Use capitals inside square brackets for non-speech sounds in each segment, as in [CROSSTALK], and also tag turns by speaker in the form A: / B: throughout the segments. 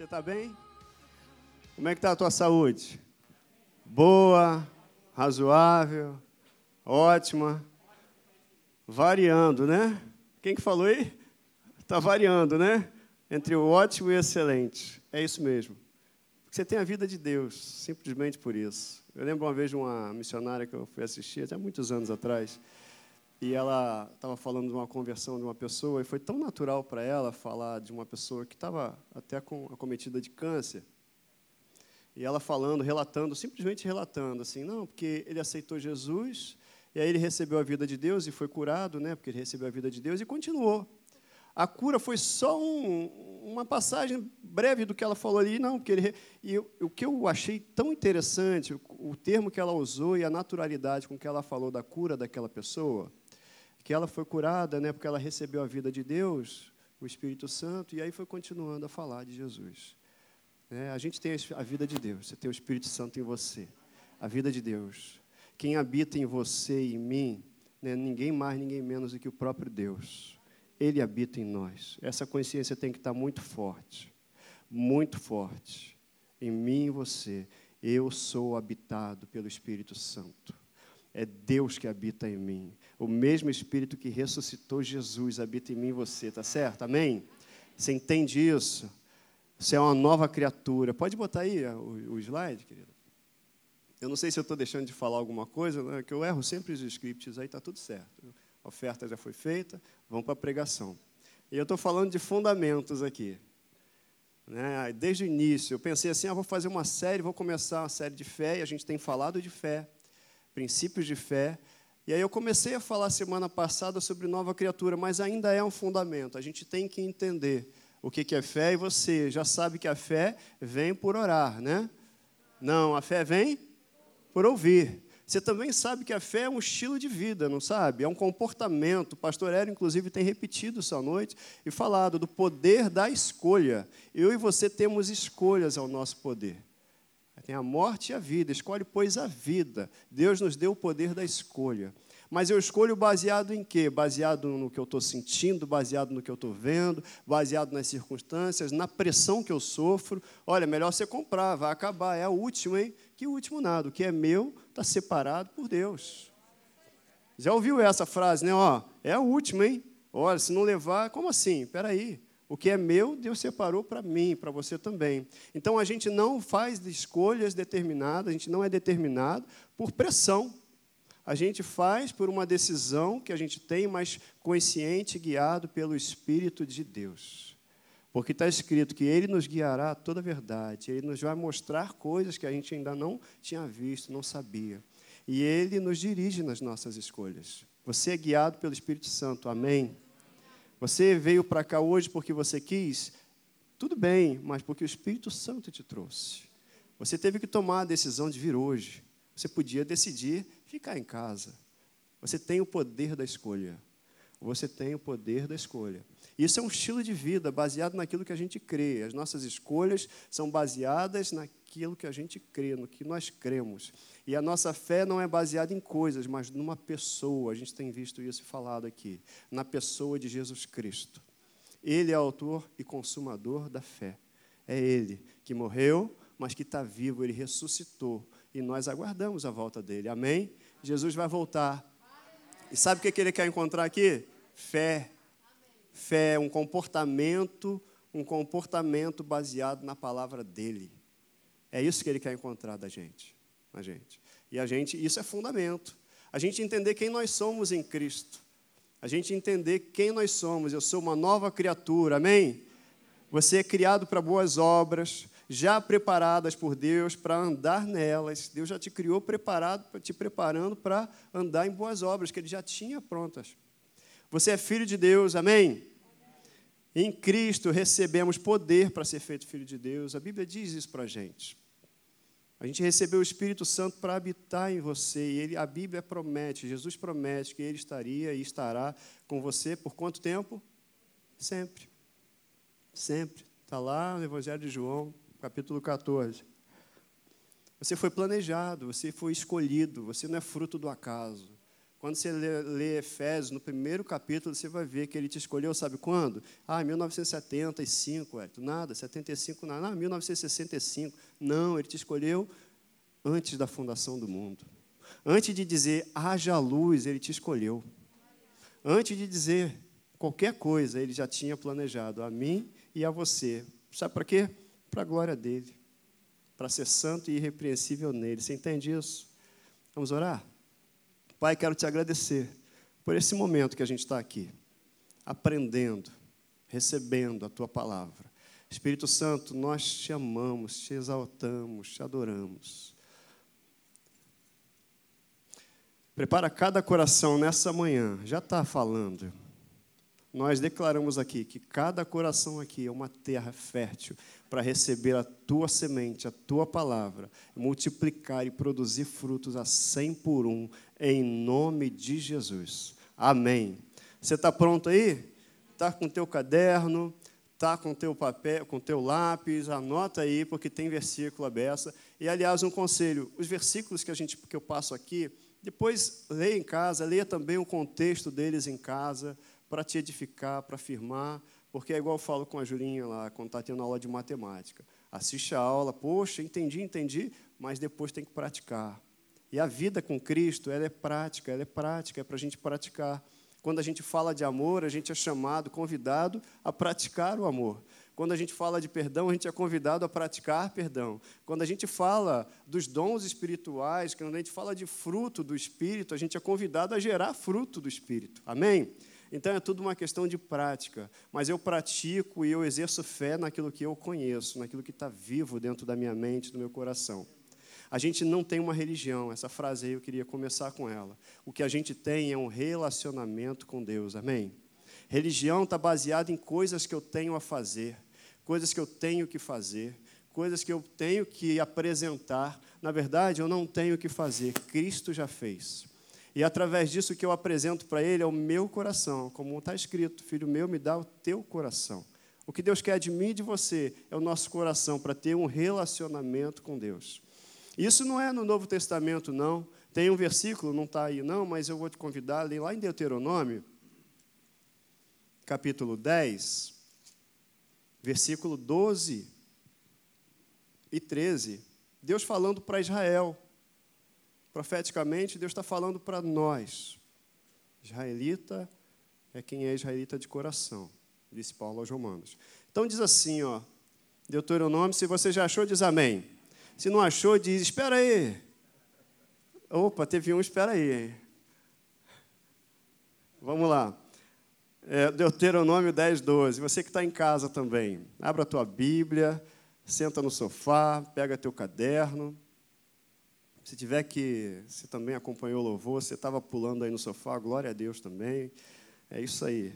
A: Você está bem? Como é que está a tua saúde? Boa, razoável, ótima, variando, né? Quem que falou aí? Está variando, né? Entre o ótimo e o excelente. É isso mesmo. Você tem a vida de Deus, simplesmente por isso. Eu lembro uma vez de uma missionária que eu fui assistir, até muitos anos atrás, e ela estava falando de uma conversão de uma pessoa, e foi tão natural para ela falar de uma pessoa que estava até com, acometida de câncer. E ela falando, relatando, simplesmente relatando, assim, não, porque ele aceitou Jesus, e aí ele recebeu a vida de Deus e foi curado, né, porque ele recebeu a vida de Deus e continuou. A cura foi só um, uma passagem breve do que ela falou ali, não, porque ele, e eu, o que eu achei tão interessante, o, o termo que ela usou e a naturalidade com que ela falou da cura daquela pessoa, que ela foi curada, né, porque ela recebeu a vida de Deus, o Espírito Santo, e aí foi continuando a falar de Jesus. É, a gente tem a vida de Deus, você tem o Espírito Santo em você, a vida de Deus. Quem habita em você e em mim, né, ninguém mais, ninguém menos do que o próprio Deus. Ele habita em nós. Essa consciência tem que estar muito forte, muito forte. Em mim e você, eu sou habitado pelo Espírito Santo. É Deus que habita em mim. O mesmo Espírito que ressuscitou Jesus habita em mim e você, tá certo? Amém? Você entende isso? Você é uma nova criatura. Pode botar aí o, o slide, querido? Eu não sei se eu estou deixando de falar alguma coisa, né, que eu erro sempre os scripts, aí está tudo certo. A oferta já foi feita, vamos para a pregação. E eu estou falando de fundamentos aqui. Né? Desde o início, eu pensei assim: ah, vou fazer uma série, vou começar uma série de fé, e a gente tem falado de fé princípios de fé. E aí eu comecei a falar semana passada sobre nova criatura, mas ainda é um fundamento. A gente tem que entender o que é fé e você já sabe que a fé vem por orar, né? Não, a fé vem por ouvir. Você também sabe que a fé é um estilo de vida, não sabe? É um comportamento. O pastor Hélio, inclusive, tem repetido essa noite e falado do poder da escolha. Eu e você temos escolhas ao nosso poder. Tem a morte e a vida. Escolhe, pois, a vida. Deus nos deu o poder da escolha. Mas eu escolho baseado em quê? Baseado no que eu estou sentindo, baseado no que eu estou vendo, baseado nas circunstâncias, na pressão que eu sofro. Olha, melhor você comprar, vai acabar. É a última, hein? Que último nada. O que é meu está separado por Deus. Já ouviu essa frase, né? Ó, é a última, hein? Olha, se não levar, como assim? Espera aí. O que é meu, Deus separou para mim, para você também. Então a gente não faz escolhas determinadas, a gente não é determinado por pressão. A gente faz por uma decisão que a gente tem, mas consciente, guiado pelo Espírito de Deus. Porque está escrito que Ele nos guiará a toda a verdade, Ele nos vai mostrar coisas que a gente ainda não tinha visto, não sabia. E Ele nos dirige nas nossas escolhas. Você é guiado pelo Espírito Santo, amém? Você veio para cá hoje porque você quis? Tudo bem, mas porque o Espírito Santo te trouxe. Você teve que tomar a decisão de vir hoje. Você podia decidir ficar em casa. Você tem o poder da escolha. Você tem o poder da escolha. Isso é um estilo de vida baseado naquilo que a gente crê. As nossas escolhas são baseadas naquilo que a gente crê, no que nós cremos. E a nossa fé não é baseada em coisas, mas numa pessoa. A gente tem visto isso falado aqui. Na pessoa de Jesus Cristo. Ele é autor e consumador da fé. É Ele que morreu, mas que está vivo. Ele ressuscitou. E nós aguardamos a volta dele. Amém? Jesus vai voltar. E sabe o que ele quer encontrar aqui? Fé Fé é um comportamento, um comportamento baseado na palavra dele. É isso que ele quer encontrar da gente, na gente. E a gente, isso é fundamento. A gente entender quem nós somos em Cristo. A gente entender quem nós somos. Eu sou uma nova criatura, amém? Você é criado para boas obras, já preparadas por Deus para andar nelas. Deus já te criou preparado, te preparando para andar em boas obras que Ele já tinha prontas. Você é filho de Deus, amém? Em Cristo recebemos poder para ser feito filho de Deus. A Bíblia diz isso para a gente. A gente recebeu o Espírito Santo para habitar em você. E ele, a Bíblia promete, Jesus promete que Ele estaria e estará com você por quanto tempo? Sempre. Sempre. Está lá no Evangelho de João, capítulo 14. Você foi planejado, você foi escolhido, você não é fruto do acaso. Quando você lê, lê, Efésios, no primeiro capítulo, você vai ver que ele te escolheu, sabe quando? Ah, 1975, Hélio. Nada, 75, nada. Ah, 1965. Não, ele te escolheu antes da fundação do mundo. Antes de dizer, haja luz, ele te escolheu. Antes de dizer qualquer coisa, ele já tinha planejado a mim e a você. Sabe para quê? Para a glória dele. Para ser santo e irrepreensível nele. Você entende isso? Vamos orar? Pai, quero te agradecer por esse momento que a gente está aqui, aprendendo, recebendo a tua palavra. Espírito Santo, nós te amamos, te exaltamos, te adoramos. Prepara cada coração nessa manhã, já está falando. Nós declaramos aqui que cada coração aqui é uma terra fértil para receber a tua semente, a tua palavra, multiplicar e produzir frutos a cem por um, em nome de Jesus. Amém. Você está pronto aí? Está com teu caderno, está com teu papel, com teu lápis, anota aí, porque tem versículo aberto. E, aliás, um conselho, os versículos que, a gente, que eu passo aqui, depois leia em casa, leia também o contexto deles em casa, para te edificar, para afirmar, porque é igual eu falo com a Julinha lá, quando está tendo aula de matemática. Assiste a aula, poxa, entendi, entendi, mas depois tem que praticar. E a vida com Cristo, ela é prática, ela é prática, é para a gente praticar. Quando a gente fala de amor, a gente é chamado, convidado a praticar o amor. Quando a gente fala de perdão, a gente é convidado a praticar perdão. Quando a gente fala dos dons espirituais, quando a gente fala de fruto do Espírito, a gente é convidado a gerar fruto do Espírito. Amém? Então é tudo uma questão de prática. Mas eu pratico e eu exerço fé naquilo que eu conheço, naquilo que está vivo dentro da minha mente, do meu coração. A gente não tem uma religião, essa frase aí eu queria começar com ela. O que a gente tem é um relacionamento com Deus, amém? Religião está baseada em coisas que eu tenho a fazer, coisas que eu tenho que fazer, coisas que eu tenho que apresentar. Na verdade, eu não tenho que fazer, Cristo já fez. E através disso que eu apresento para ele é o meu coração, como está escrito: Filho meu, me dá o teu coração. O que Deus quer de mim e de você é o nosso coração para ter um relacionamento com Deus. Isso não é no Novo Testamento, não. Tem um versículo, não está aí, não, mas eu vou te convidar a ler lá em Deuteronômio, capítulo 10, versículo 12 e 13. Deus falando para Israel. Profeticamente, Deus está falando para nós. Israelita é quem é israelita de coração, disse Paulo aos Romanos. Então diz assim, ó, Deuteronômio, se você já achou, diz amém. Se não achou, diz, espera aí. Opa, teve um, espera aí. Vamos lá. É, Deuteronômio 10, 12. Você que está em casa também, abra a tua Bíblia, senta no sofá, pega teu caderno. Se tiver que, você também acompanhou o louvor, você estava pulando aí no sofá, glória a Deus também. É isso aí.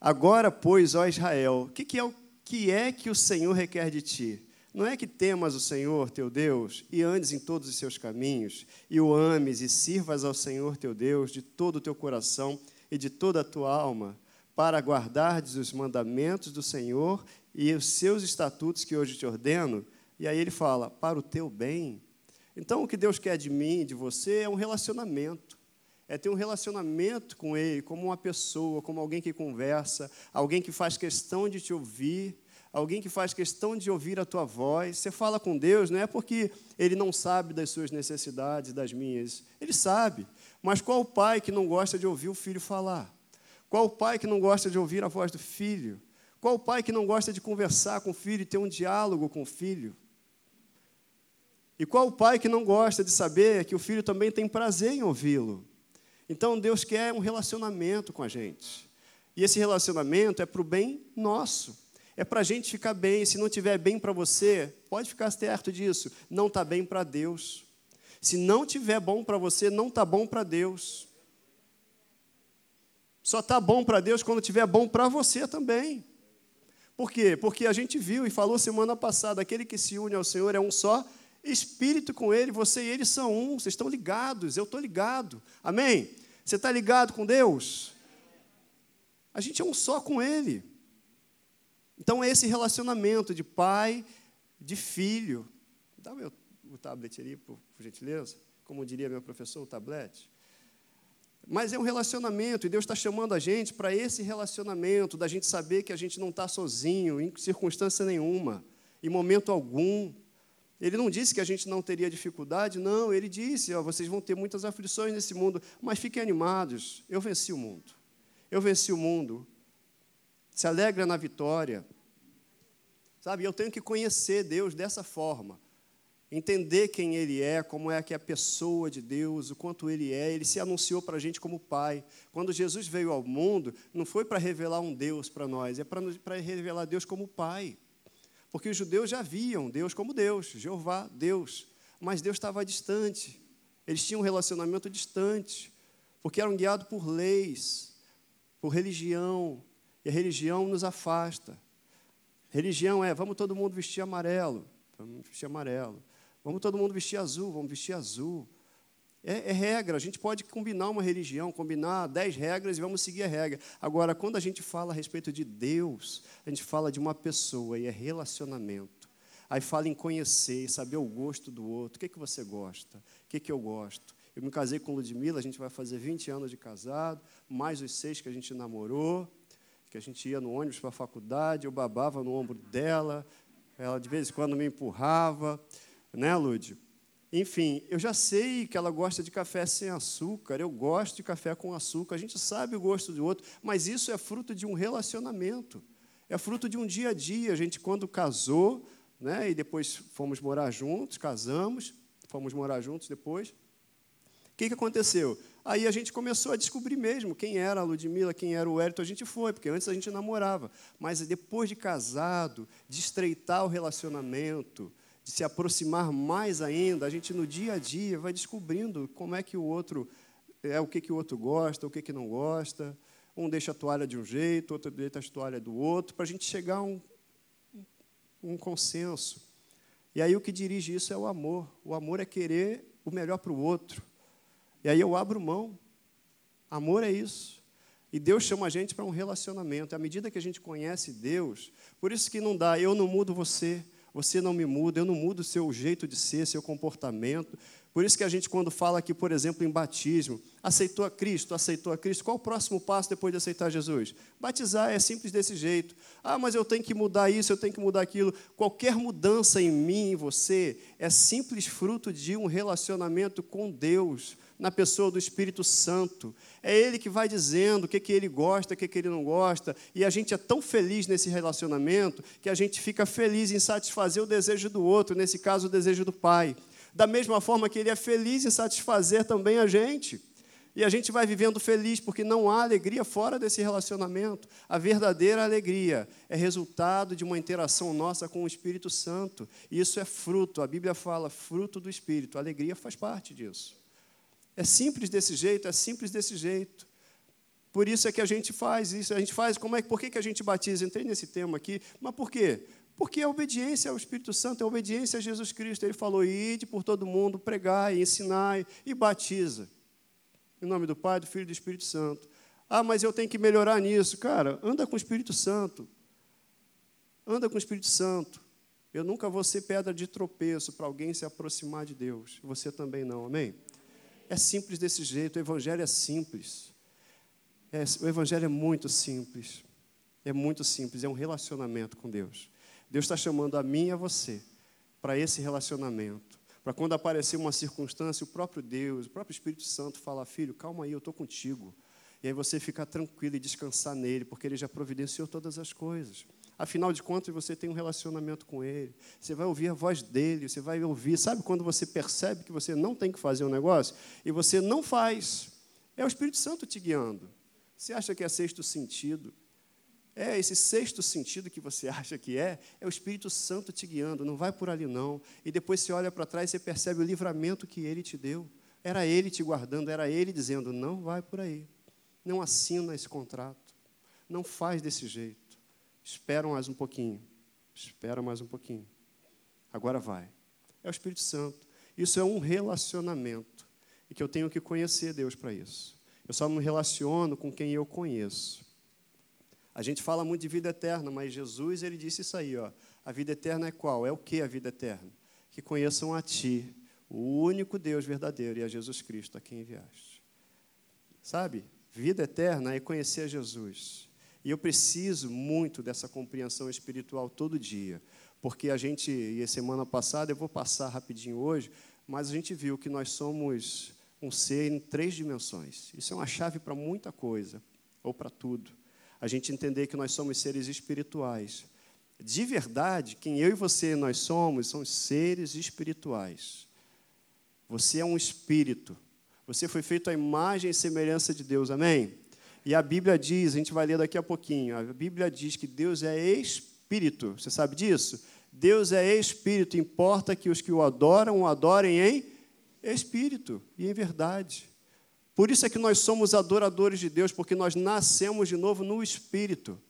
A: Agora, pois, ó Israel, o que, que, é, o que é que o Senhor requer de ti? Não é que temas o Senhor teu Deus e andes em todos os seus caminhos, e o ames e sirvas ao Senhor teu Deus de todo o teu coração e de toda a tua alma, para guardardes os mandamentos do Senhor e os seus estatutos que hoje te ordeno. E aí ele fala: para o teu bem então, o que Deus quer de mim, de você, é um relacionamento. É ter um relacionamento com Ele, como uma pessoa, como alguém que conversa, alguém que faz questão de te ouvir, alguém que faz questão de ouvir a tua voz. Você fala com Deus, não é porque Ele não sabe das suas necessidades, das minhas. Ele sabe. Mas qual o pai que não gosta de ouvir o filho falar? Qual o pai que não gosta de ouvir a voz do filho? Qual o pai que não gosta de conversar com o filho e ter um diálogo com o filho? E qual o pai que não gosta de saber que o filho também tem prazer em ouvi-lo? Então Deus quer um relacionamento com a gente. E esse relacionamento é para o bem nosso. É para a gente ficar bem. Se não estiver bem para você, pode ficar certo disso. Não está bem para Deus. Se não estiver bom para você, não está bom para Deus. Só está bom para Deus quando estiver bom para você também. Por quê? Porque a gente viu e falou semana passada: aquele que se une ao Senhor é um só espírito com ele, você e ele são um, vocês estão ligados, eu estou ligado. Amém? Você está ligado com Deus? A gente é um só com ele. Então é esse relacionamento de pai, de filho. Dá meu, o tablet ali, por, por gentileza. Como diria meu professor, o tablet. Mas é um relacionamento, e Deus está chamando a gente para esse relacionamento, da gente saber que a gente não está sozinho, em circunstância nenhuma, em momento algum. Ele não disse que a gente não teria dificuldade, não, ele disse: ó, vocês vão ter muitas aflições nesse mundo, mas fiquem animados, eu venci o mundo. Eu venci o mundo. Se alegra na vitória. Sabe, eu tenho que conhecer Deus dessa forma entender quem Ele é, como é que é a pessoa de Deus, o quanto Ele é. Ele se anunciou para a gente como Pai. Quando Jesus veio ao mundo, não foi para revelar um Deus para nós, é para revelar Deus como Pai. Porque os judeus já viam Deus como Deus, Jeová, Deus. Mas Deus estava distante. Eles tinham um relacionamento distante, porque eram guiados por leis, por religião. E a religião nos afasta. Religião é, vamos todo mundo vestir amarelo. Vamos vestir amarelo. Vamos todo mundo vestir azul, vamos vestir azul. É, é, regra, a gente pode combinar uma religião, combinar dez regras e vamos seguir a regra. Agora, quando a gente fala a respeito de Deus, a gente fala de uma pessoa e é relacionamento. Aí fala em conhecer, saber o gosto do outro. O que, é que você gosta? O que, é que eu gosto? Eu me casei com Ludmilla, a gente vai fazer 20 anos de casado, mais os seis que a gente namorou, que a gente ia no ônibus para a faculdade, eu babava no ombro dela, ela de vez em quando me empurrava né, Lud? Enfim, eu já sei que ela gosta de café sem açúcar, eu gosto de café com açúcar, a gente sabe o gosto do outro, mas isso é fruto de um relacionamento, é fruto de um dia a dia. A gente, quando casou, né, e depois fomos morar juntos, casamos, fomos morar juntos depois, o que, que aconteceu? Aí a gente começou a descobrir mesmo quem era a Ludmilla, quem era o Hélito, a gente foi, porque antes a gente namorava. Mas depois de casado, de estreitar o relacionamento, de se aproximar mais ainda, a gente no dia a dia vai descobrindo como é que o outro é, o que, que o outro gosta, o que, que não gosta. Um deixa a toalha de um jeito, outro deixa a toalha do outro, para a gente chegar a um, um consenso. E aí o que dirige isso é o amor. O amor é querer o melhor para o outro. E aí eu abro mão. Amor é isso. E Deus chama a gente para um relacionamento. À medida que a gente conhece Deus, por isso que não dá, eu não mudo você, você não me muda, eu não mudo o seu jeito de ser, seu comportamento. Por isso que a gente, quando fala aqui, por exemplo, em batismo, aceitou a Cristo, aceitou a Cristo, qual o próximo passo depois de aceitar Jesus? Batizar é simples desse jeito. Ah, mas eu tenho que mudar isso, eu tenho que mudar aquilo. Qualquer mudança em mim, em você, é simples fruto de um relacionamento com Deus na pessoa do Espírito Santo. É Ele que vai dizendo o que, que ele gosta, o que, que ele não gosta. E a gente é tão feliz nesse relacionamento que a gente fica feliz em satisfazer o desejo do outro, nesse caso, o desejo do Pai. Da mesma forma que Ele é feliz em satisfazer também a gente. E a gente vai vivendo feliz, porque não há alegria fora desse relacionamento. A verdadeira alegria é resultado de uma interação nossa com o Espírito Santo. E isso é fruto, a Bíblia fala fruto do Espírito. A alegria faz parte disso. É simples desse jeito, é simples desse jeito. Por isso é que a gente faz isso. A gente faz, como é, por que, que a gente batiza? Entrei nesse tema aqui, mas por quê? Porque a obediência ao Espírito Santo, a obediência a Jesus Cristo. Ele falou: ide por todo mundo, pregar, ensinar e batiza. Em nome do Pai, do Filho e do Espírito Santo. Ah, mas eu tenho que melhorar nisso. Cara, anda com o Espírito Santo. Anda com o Espírito Santo. Eu nunca vou ser pedra de tropeço para alguém se aproximar de Deus. Você também não, amém? É simples desse jeito, o Evangelho é simples. É, o Evangelho é muito simples. É muito simples, é um relacionamento com Deus. Deus está chamando a mim e a você para esse relacionamento. Para quando aparecer uma circunstância, o próprio Deus, o próprio Espírito Santo fala: Filho, calma aí, eu estou contigo. E aí você fica tranquilo e descansar nele, porque ele já providenciou todas as coisas. Afinal de contas, você tem um relacionamento com Ele. Você vai ouvir a voz dele, você vai ouvir. Sabe quando você percebe que você não tem que fazer um negócio e você não faz? É o Espírito Santo te guiando. Você acha que é sexto sentido? É esse sexto sentido que você [LAUGHS] acha que é, é o Espírito Santo te guiando. Não vai por ali, não. E depois você olha para trás e você percebe o livramento que ele te deu. Era ele te guardando, era ele dizendo: não vai por aí. Não assina esse contrato. Não faz desse jeito. Espera mais um pouquinho. Espera mais um pouquinho. Agora vai. É o Espírito Santo. Isso é um relacionamento. E que eu tenho que conhecer Deus para isso. Eu só me relaciono com quem eu conheço. A gente fala muito de vida eterna, mas Jesus ele disse isso aí, ó. A vida eterna é qual? É o que a vida eterna? Que conheçam a Ti, o único Deus verdadeiro e a Jesus Cristo a quem enviaste. Sabe? Vida eterna é conhecer Jesus. E eu preciso muito dessa compreensão espiritual todo dia, porque a gente, e semana passada, eu vou passar rapidinho hoje, mas a gente viu que nós somos um ser em três dimensões. Isso é uma chave para muita coisa, ou para tudo. A gente entender que nós somos seres espirituais. De verdade, quem eu e você nós somos, são seres espirituais. Você é um espírito. Você foi feito à imagem e semelhança de Deus, amém? E a Bíblia diz, a gente vai ler daqui a pouquinho, a Bíblia diz que Deus é espírito. Você sabe disso? Deus é espírito, importa que os que o adoram o adorem em espírito e em verdade. Por isso é que nós somos adoradores de Deus, porque nós nascemos de novo no espírito.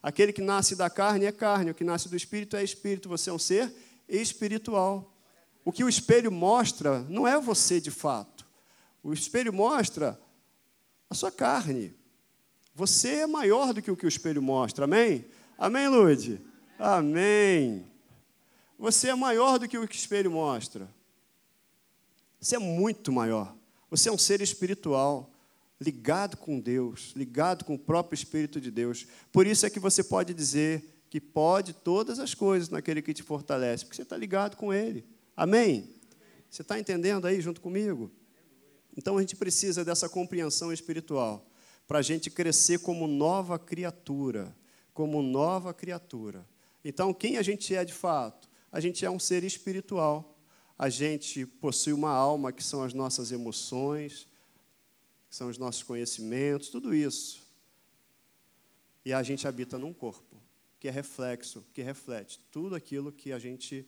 A: Aquele que nasce da carne é carne, o que nasce do espírito é espírito. Você é um ser espiritual. O que o espelho mostra não é você de fato. O espelho mostra a sua carne. Você é maior do que o que o espelho mostra. Amém? Amém, Lude? Amém. Você é maior do que o que o espelho mostra. Você é muito maior. Você é um ser espiritual, ligado com Deus, ligado com o próprio Espírito de Deus. Por isso é que você pode dizer que pode todas as coisas naquele que te fortalece, porque você está ligado com Ele. Amém? Você está entendendo aí junto comigo? Então a gente precisa dessa compreensão espiritual para a gente crescer como nova criatura, como nova criatura. Então, quem a gente é de fato? A gente é um ser espiritual. A gente possui uma alma que são as nossas emoções, que são os nossos conhecimentos, tudo isso. E a gente habita num corpo que é reflexo, que reflete tudo aquilo que a gente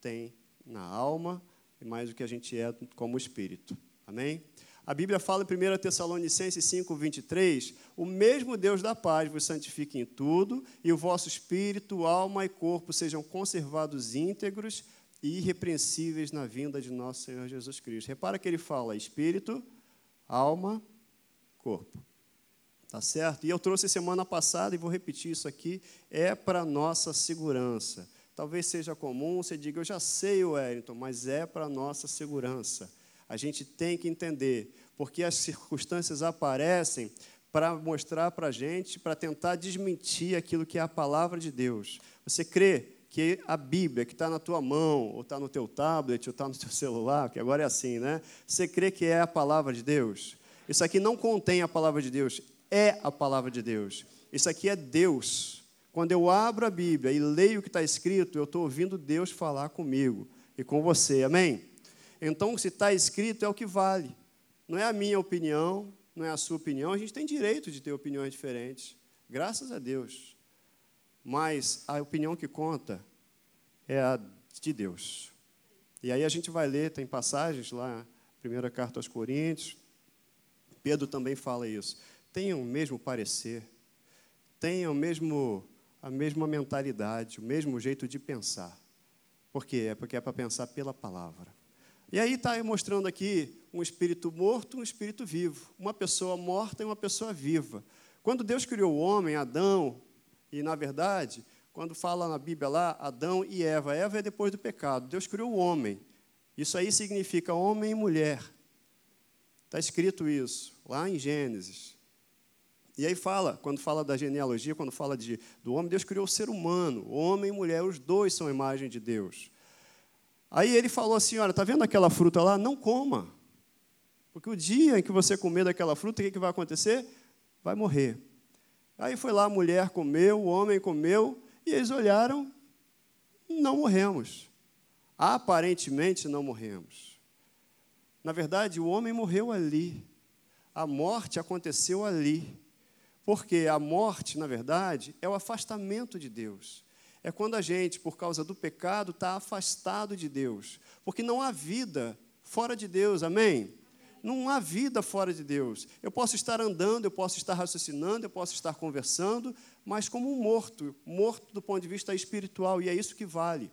A: tem na alma e mais o que a gente é como espírito. Amém? A Bíblia fala em 1 Tessalonicenses 5, 23: O mesmo Deus da paz vos santifique em tudo, e o vosso espírito, alma e corpo sejam conservados íntegros e irrepreensíveis na vinda de nosso Senhor Jesus Cristo. Repara que ele fala espírito, alma, corpo. Tá certo? E eu trouxe semana passada, e vou repetir isso aqui, é para nossa segurança. Talvez seja comum, você diga, eu já sei, Wellington, mas é para nossa segurança. A gente tem que entender, porque as circunstâncias aparecem para mostrar para a gente, para tentar desmentir aquilo que é a palavra de Deus. Você crê que a Bíblia, que está na tua mão, ou está no teu tablet, ou está no teu celular, que agora é assim, né? Você crê que é a palavra de Deus? Isso aqui não contém a palavra de Deus, é a palavra de Deus. Isso aqui é Deus. Quando eu abro a Bíblia e leio o que está escrito, eu estou ouvindo Deus falar comigo e com você, amém? Então, se está escrito, é o que vale. Não é a minha opinião, não é a sua opinião, a gente tem direito de ter opiniões diferentes, graças a Deus. Mas a opinião que conta é a de Deus. E aí a gente vai ler, tem passagens lá, primeira carta aos Coríntios, Pedro também fala isso. Tenham o mesmo parecer, tenham o mesmo a mesma mentalidade, o mesmo jeito de pensar. Por quê? É porque é para pensar pela palavra. E aí está mostrando aqui um espírito morto, um espírito vivo, uma pessoa morta e uma pessoa viva. Quando Deus criou o homem, Adão, e na verdade, quando fala na Bíblia lá, Adão e Eva, Eva é depois do pecado. Deus criou o homem. Isso aí significa homem e mulher. Está escrito isso lá em Gênesis. E aí fala, quando fala da genealogia, quando fala de, do homem, Deus criou o ser humano, homem e mulher, os dois são a imagem de Deus. Aí ele falou assim: olha, está vendo aquela fruta lá? Não coma. Porque o dia em que você comer daquela fruta, o que, que vai acontecer? Vai morrer. Aí foi lá, a mulher comeu, o homem comeu, e eles olharam, não morremos. Aparentemente não morremos. Na verdade, o homem morreu ali. A morte aconteceu ali. Porque a morte, na verdade, é o afastamento de Deus. É quando a gente, por causa do pecado, está afastado de Deus. Porque não há vida fora de Deus, amém? Não há vida fora de Deus. Eu posso estar andando, eu posso estar raciocinando, eu posso estar conversando, mas como um morto, morto do ponto de vista espiritual, e é isso que vale.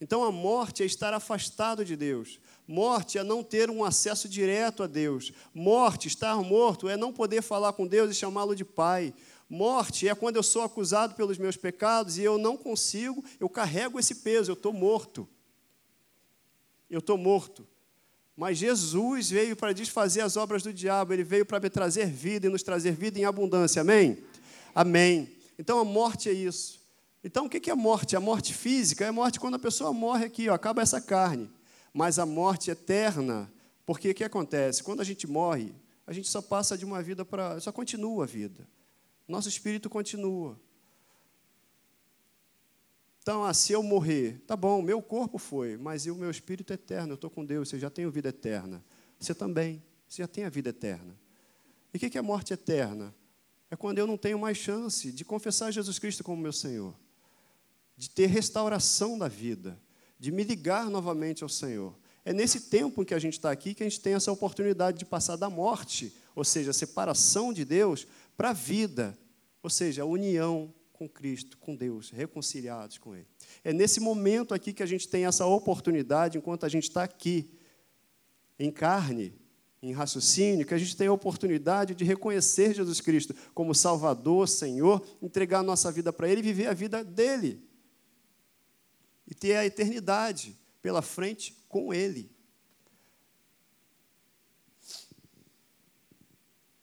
A: Então a morte é estar afastado de Deus. Morte é não ter um acesso direto a Deus. Morte, estar morto, é não poder falar com Deus e chamá-lo de Pai. Morte é quando eu sou acusado pelos meus pecados e eu não consigo, eu carrego esse peso, eu estou morto. Eu estou morto. Mas Jesus veio para desfazer as obras do diabo, ele veio para trazer vida e nos trazer vida em abundância. Amém? Amém. Então a morte é isso. Então o que é morte? A morte física é morte quando a pessoa morre aqui, ó, acaba essa carne. Mas a morte eterna, porque o que acontece? Quando a gente morre, a gente só passa de uma vida para. só continua a vida. Nosso espírito continua. Então, ah, se eu morrer, tá bom, meu corpo foi, mas o meu espírito é eterno, eu estou com Deus, eu já tenho vida eterna. Você também, você já tem a vida eterna. E o que é morte eterna? É quando eu não tenho mais chance de confessar Jesus Cristo como meu Senhor, de ter restauração da vida, de me ligar novamente ao Senhor. É nesse tempo em que a gente está aqui que a gente tem essa oportunidade de passar da morte, ou seja, a separação de Deus, para a vida, ou seja, a união com Cristo, com Deus, reconciliados com Ele. É nesse momento aqui que a gente tem essa oportunidade, enquanto a gente está aqui, em carne, em raciocínio, que a gente tem a oportunidade de reconhecer Jesus Cristo como Salvador, Senhor, entregar a nossa vida para Ele e viver a vida dele. E ter a eternidade pela frente com Ele.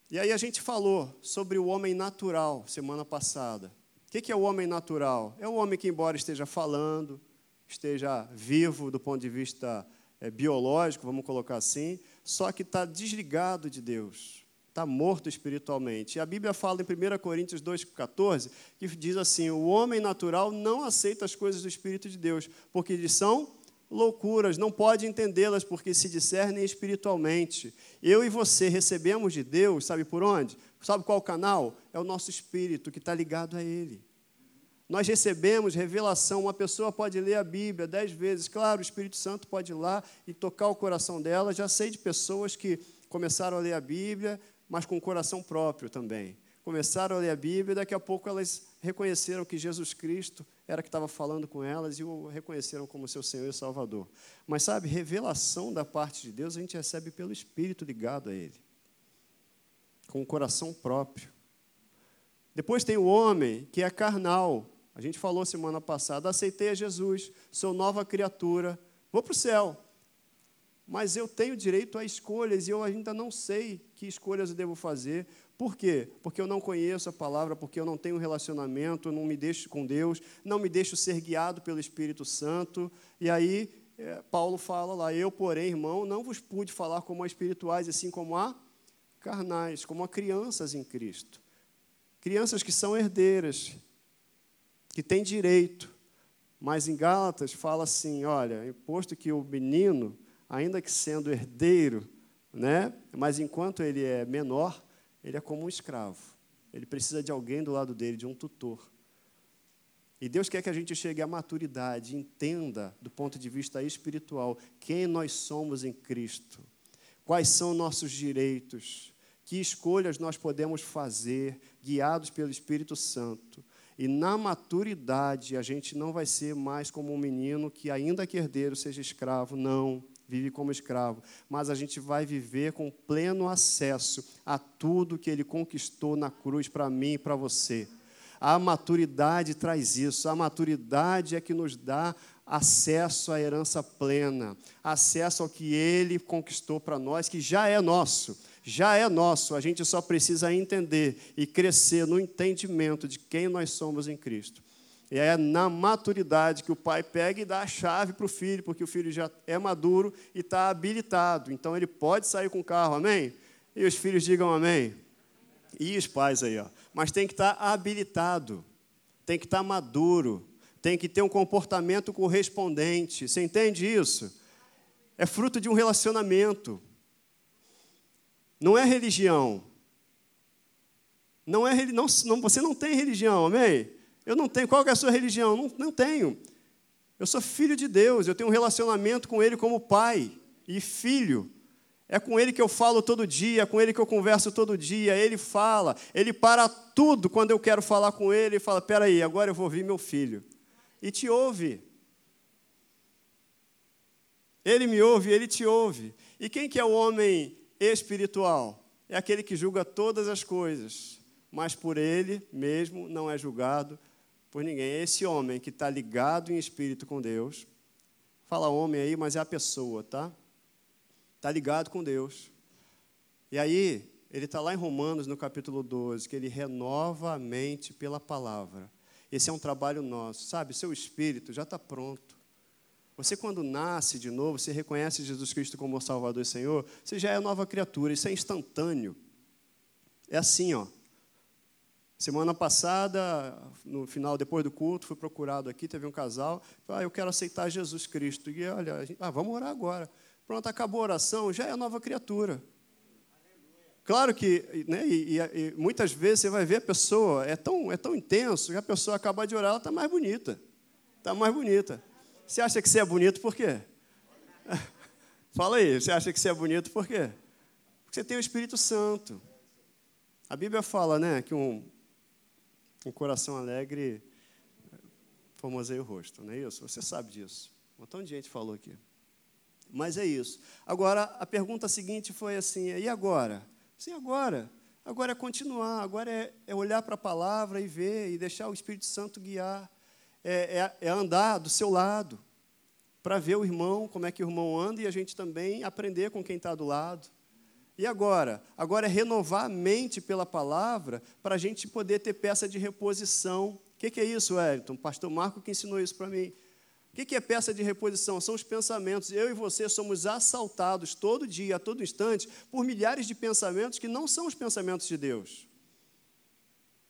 A: E aí a gente falou sobre o homem natural semana passada. O que é o homem natural? É o homem que, embora esteja falando, esteja vivo do ponto de vista é, biológico, vamos colocar assim, só que está desligado de Deus, está morto espiritualmente. E a Bíblia fala em 1 Coríntios 2,14, que diz assim: o homem natural não aceita as coisas do Espírito de Deus, porque eles são loucuras, não pode entendê-las, porque se discernem espiritualmente. Eu e você recebemos de Deus, sabe por onde? Sabe qual canal? É o nosso espírito que está ligado a Ele. Nós recebemos revelação. Uma pessoa pode ler a Bíblia dez vezes. Claro, o Espírito Santo pode ir lá e tocar o coração dela. Já sei de pessoas que começaram a ler a Bíblia, mas com o coração próprio também. Começaram a ler a Bíblia e daqui a pouco elas reconheceram que Jesus Cristo era que estava falando com elas e o reconheceram como seu Senhor e Salvador. Mas sabe, revelação da parte de Deus a gente recebe pelo Espírito ligado a Ele, com o coração próprio. Depois tem o homem que é carnal, a gente falou semana passada, aceitei a Jesus, sou nova criatura, vou para o céu. Mas eu tenho direito a escolhas e eu ainda não sei que escolhas eu devo fazer. Por quê? Porque eu não conheço a palavra, porque eu não tenho relacionamento, não me deixo com Deus, não me deixo ser guiado pelo Espírito Santo. E aí, é, Paulo fala lá: Eu, porém, irmão, não vos pude falar como a espirituais, assim como a carnais, como a crianças em Cristo. Crianças que são herdeiras, que tem direito. Mas em Gálatas fala assim: olha, posto que o menino, ainda que sendo herdeiro, né, mas enquanto ele é menor, ele é como um escravo. Ele precisa de alguém do lado dele, de um tutor. E Deus quer que a gente chegue à maturidade, entenda do ponto de vista espiritual quem nós somos em Cristo, quais são nossos direitos, que escolhas nós podemos fazer, guiados pelo Espírito Santo. E na maturidade, a gente não vai ser mais como um menino que, ainda que herdeiro, seja escravo. Não, vive como escravo. Mas a gente vai viver com pleno acesso a tudo que ele conquistou na cruz para mim e para você. A maturidade traz isso. A maturidade é que nos dá acesso à herança plena, acesso ao que ele conquistou para nós, que já é nosso já é nosso, a gente só precisa entender e crescer no entendimento de quem nós somos em Cristo. É na maturidade que o pai pega e dá a chave para o filho, porque o filho já é maduro e está habilitado. Então ele pode sair com o carro, amém? E os filhos digam amém. E os pais aí, ó. Mas tem que estar tá habilitado, tem que estar tá maduro, tem que ter um comportamento correspondente. Você entende isso? É fruto de um relacionamento. Não é religião. Não é não, não, você não tem religião, amém? Eu não tenho. Qual é a sua religião? Não, não tenho. Eu sou filho de Deus, eu tenho um relacionamento com Ele como pai e filho. É com Ele que eu falo todo dia, é com Ele que eu converso todo dia. Ele fala, Ele para tudo quando eu quero falar com Ele e fala: peraí, agora eu vou ouvir meu filho. E te ouve. Ele me ouve, Ele te ouve. E quem que é o homem espiritual é aquele que julga todas as coisas, mas por ele mesmo não é julgado por ninguém. É esse homem que está ligado em espírito com Deus. Fala homem aí, mas é a pessoa, tá? está ligado com Deus. E aí, ele está lá em Romanos, no capítulo 12, que ele renova a mente pela palavra. Esse é um trabalho nosso, sabe? Seu espírito já está pronto. Você, quando nasce de novo, você reconhece Jesus Cristo como Salvador e Senhor, você já é nova criatura, isso é instantâneo. É assim, ó. Semana passada, no final, depois do culto, fui procurado aqui, teve um casal, ah, eu quero aceitar Jesus Cristo. E olha, gente, ah, vamos orar agora. Pronto, acabou a oração, já é nova criatura. Claro que, né, e, e, e, muitas vezes você vai ver a pessoa, é tão, é tão intenso, que a pessoa acaba de orar, ela está mais bonita. Está mais bonita. Você acha que você é bonito por quê? [LAUGHS] Fala aí, você acha que você é bonito por quê? Porque você tem o Espírito Santo. A Bíblia fala, né, que um, um coração alegre formoseia o rosto, não é isso? Você sabe disso. Um montão de gente falou aqui. Mas é isso. Agora, a pergunta seguinte foi assim: e agora? Sim, agora. Agora é continuar, agora é, é olhar para a palavra e ver, e deixar o Espírito Santo guiar. É, é, é andar do seu lado, para ver o irmão, como é que o irmão anda, e a gente também aprender com quem está do lado. E agora? Agora é renovar a mente pela palavra para a gente poder ter peça de reposição. O que, que, é isso, Wellington? Pastor Marco que ensinou isso para mim. O que, que é peça de reposição? São os pensamentos. Eu e você somos assaltados todo dia, a todo instante, por milhares de pensamentos que não são os pensamentos de Deus.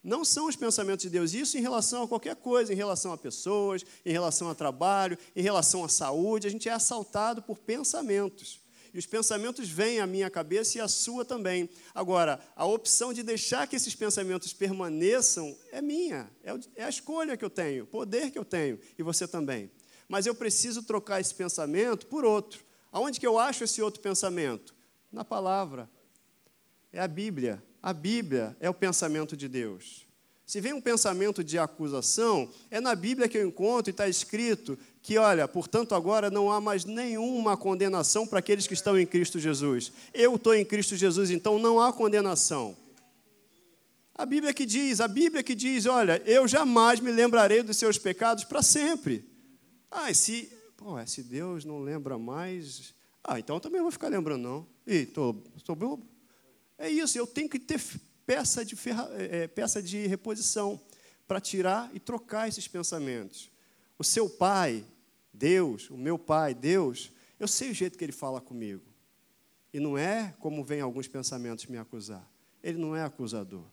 A: Não são os pensamentos de Deus. Isso em relação a qualquer coisa, em relação a pessoas, em relação a trabalho, em relação à saúde. A gente é assaltado por pensamentos. E os pensamentos vêm à minha cabeça e à sua também. Agora, a opção de deixar que esses pensamentos permaneçam é minha, é, é a escolha que eu tenho, o poder que eu tenho, e você também. Mas eu preciso trocar esse pensamento por outro. Aonde que eu acho esse outro pensamento? Na palavra. É a Bíblia. A Bíblia é o pensamento de Deus. Se vem um pensamento de acusação, é na Bíblia que eu encontro e está escrito que, olha, portanto, agora não há mais nenhuma condenação para aqueles que estão em Cristo Jesus. Eu estou em Cristo Jesus, então não há condenação. A Bíblia que diz, a Bíblia que diz, olha, eu jamais me lembrarei dos seus pecados para sempre. Ah, se, pô, se Deus não lembra mais, ah, então eu também vou ficar lembrando, não. Ih, estou bobo. É isso, eu tenho que ter peça de, ferra, é, peça de reposição para tirar e trocar esses pensamentos. O seu pai, Deus, o meu Pai, Deus, eu sei o jeito que Ele fala comigo. E não é como vem alguns pensamentos me acusar. Ele não é acusador.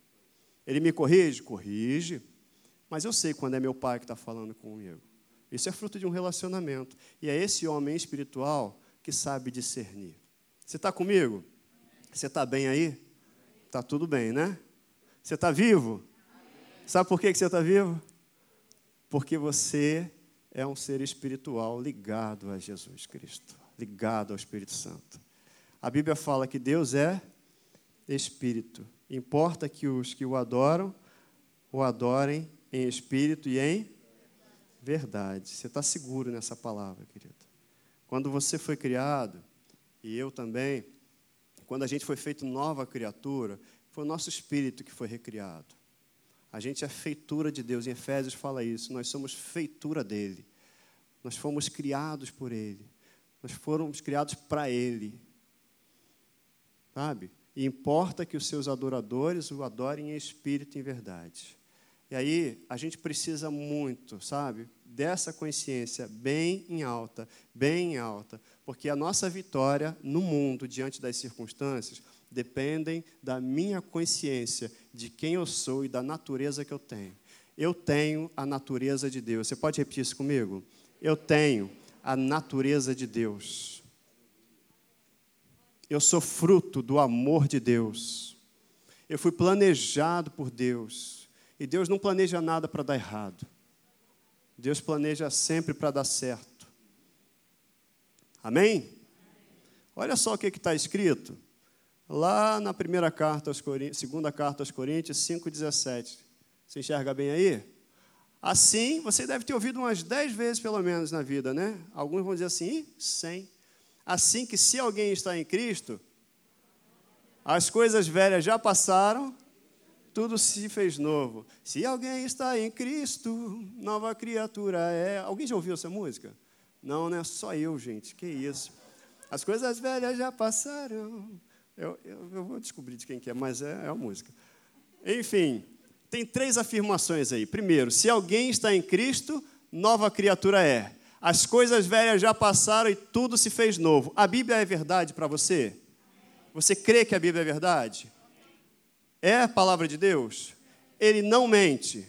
A: Ele me corrige? Corrige. Mas eu sei quando é meu Pai que está falando comigo. Isso é fruto de um relacionamento. E é esse homem espiritual que sabe discernir. Você está comigo? Você está bem aí? Está tudo bem, né? Você está vivo? Sabe por que você está vivo? Porque você é um ser espiritual ligado a Jesus Cristo, ligado ao Espírito Santo. A Bíblia fala que Deus é espírito. Importa que os que o adoram o adorem em espírito e em verdade. Você está seguro nessa palavra, querido. Quando você foi criado, e eu também, quando a gente foi feito nova criatura, foi o nosso espírito que foi recriado. A gente é feitura de Deus. Em Efésios fala isso. Nós somos feitura dele. Nós fomos criados por ele. Nós fomos criados para ele. Sabe? E importa que os seus adoradores o adorem em espírito e em verdade. E aí, a gente precisa muito, sabe? Dessa consciência bem em alta, bem em alta, porque a nossa vitória no mundo, diante das circunstâncias, dependem da minha consciência de quem eu sou e da natureza que eu tenho. Eu tenho a natureza de Deus. Você pode repetir isso comigo? Eu tenho a natureza de Deus. Eu sou fruto do amor de Deus. Eu fui planejado por Deus. E Deus não planeja nada para dar errado. Deus planeja sempre para dar certo. Amém? Olha só o que está escrito lá na primeira carta aos segunda carta aos Coríntios 5,17. Você enxerga bem aí? Assim, você deve ter ouvido umas dez vezes pelo menos na vida, né? Alguns vão dizer assim, cem. Assim que se alguém está em Cristo, as coisas velhas já passaram, tudo se fez novo. Se alguém está em Cristo, nova criatura é. Alguém já ouviu essa música? Não, né? Só eu, gente. Que isso. As coisas velhas já passaram. Eu, eu, eu vou descobrir de quem que é, mas é, é a música. Enfim, tem três afirmações aí. Primeiro, se alguém está em Cristo, nova criatura é. As coisas velhas já passaram e tudo se fez novo. A Bíblia é verdade para você? Você crê que a Bíblia é verdade? É a palavra de Deus? Ele não mente.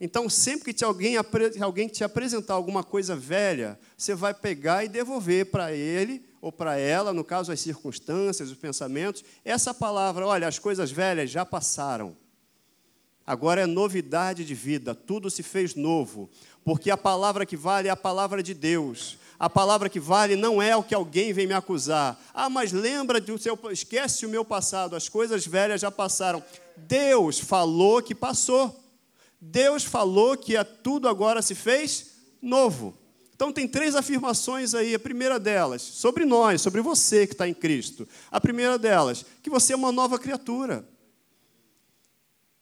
A: Então, sempre que alguém, alguém te apresentar alguma coisa velha, você vai pegar e devolver para ele ou para ela, no caso as circunstâncias, os pensamentos, essa palavra, olha, as coisas velhas já passaram. Agora é novidade de vida, tudo se fez novo, porque a palavra que vale é a palavra de Deus. A palavra que vale não é o que alguém vem me acusar. Ah, mas lembra do seu, esquece o meu passado, as coisas velhas já passaram. Deus falou que passou. Deus falou que tudo agora se fez novo. Então, tem três afirmações aí. A primeira delas, sobre nós, sobre você que está em Cristo. A primeira delas, que você é uma nova criatura.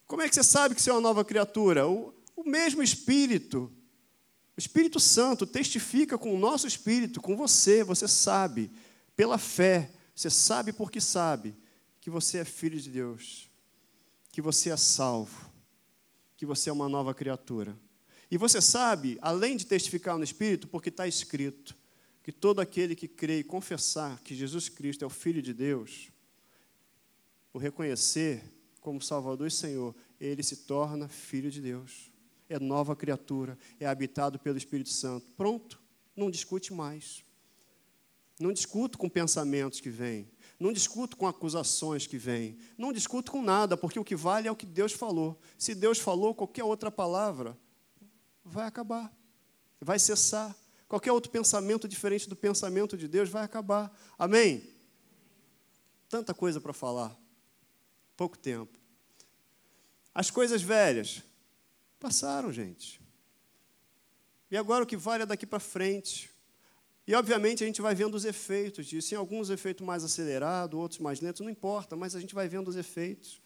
A: Como é que você sabe que você é uma nova criatura? O, o mesmo Espírito, o Espírito Santo, testifica com o nosso espírito, com você. Você sabe, pela fé, você sabe porque sabe, que você é filho de Deus, que você é salvo, que você é uma nova criatura. E você sabe, além de testificar no Espírito, porque está escrito que todo aquele que crê e confessar que Jesus Cristo é o Filho de Deus, o reconhecer como Salvador e Senhor, ele se torna filho de Deus. É nova criatura, é habitado pelo Espírito Santo. Pronto, não discute mais. Não discuto com pensamentos que vêm. Não discuto com acusações que vêm. Não discuto com nada, porque o que vale é o que Deus falou. Se Deus falou qualquer outra palavra, vai acabar, vai cessar. Qualquer outro pensamento diferente do pensamento de Deus vai acabar. Amém? Tanta coisa para falar, pouco tempo. As coisas velhas passaram, gente. E agora o que vale é daqui para frente. E obviamente a gente vai vendo os efeitos disso. Em alguns efeitos mais acelerados, outros mais lentos, não importa, mas a gente vai vendo os efeitos.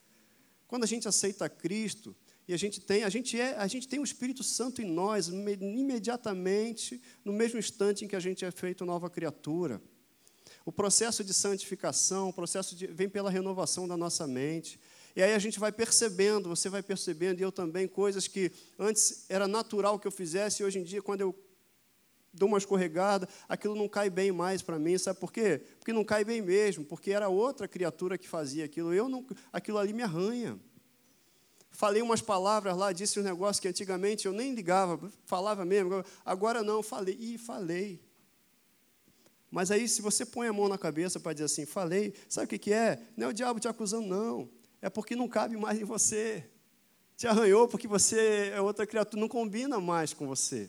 A: Quando a gente aceita Cristo, e a gente tem, a gente é, a gente tem o Espírito Santo em nós imediatamente no mesmo instante em que a gente é feito nova criatura. O processo de santificação, o processo de, vem pela renovação da nossa mente. E aí a gente vai percebendo, você vai percebendo, e eu também, coisas que antes era natural que eu fizesse, e hoje em dia, quando eu dou uma escorregada, aquilo não cai bem mais para mim. Sabe por quê? Porque não cai bem mesmo, porque era outra criatura que fazia aquilo. Eu não, aquilo ali me arranha falei umas palavras lá, disse um negócio que antigamente eu nem ligava, falava mesmo, agora não, falei, e falei. Mas aí, se você põe a mão na cabeça para dizer assim, falei, sabe o que, que é? Não é o diabo te acusando, não. É porque não cabe mais em você. Te arranhou porque você é outra criatura, não combina mais com você.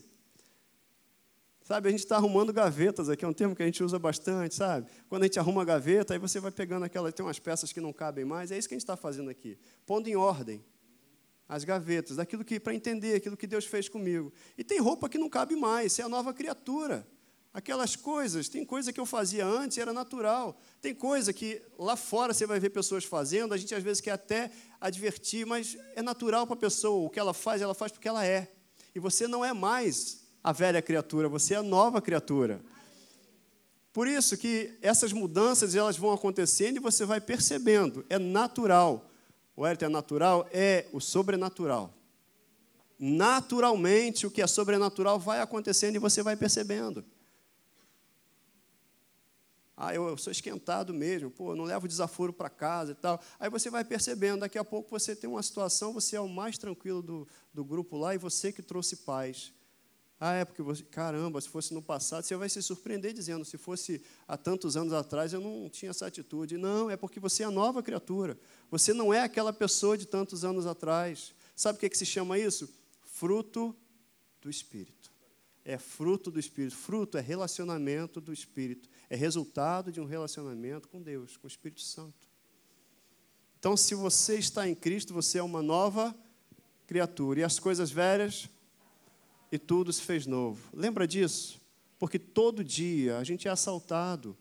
A: Sabe, a gente está arrumando gavetas aqui, é um termo que a gente usa bastante, sabe? Quando a gente arruma a gaveta, aí você vai pegando aquela, tem umas peças que não cabem mais, é isso que a gente está fazendo aqui, pondo em ordem as gavetas, daquilo que para entender aquilo que Deus fez comigo. E tem roupa que não cabe mais, é a nova criatura. Aquelas coisas, tem coisa que eu fazia antes era natural. Tem coisa que lá fora você vai ver pessoas fazendo, a gente às vezes quer até advertir, mas é natural para a pessoa. O que ela faz, ela faz porque ela é. E você não é mais a velha criatura, você é a nova criatura. Por isso que essas mudanças elas vão acontecendo e você vai percebendo, é natural o Hérito é natural, é o sobrenatural. Naturalmente, o que é sobrenatural vai acontecendo e você vai percebendo. Ah, eu, sou esquentado mesmo, pô, não levo desaforo para casa e tal. Aí você vai percebendo, daqui a pouco você tem uma situação, você é o mais tranquilo do, do grupo lá e você que trouxe paz. Ah, é porque você, caramba, se fosse no passado, você vai se surpreender dizendo, se fosse há tantos anos atrás, eu não tinha essa atitude. Não, é porque você é a nova criatura. Você não é aquela pessoa de tantos anos atrás. Sabe o que, é que se chama isso? Fruto do Espírito. É fruto do Espírito. Fruto é relacionamento do Espírito. É resultado de um relacionamento com Deus, com o Espírito Santo. Então, se você está em Cristo, você é uma nova criatura. E as coisas velhas e tudo se fez novo. Lembra disso? Porque todo dia a gente é assaltado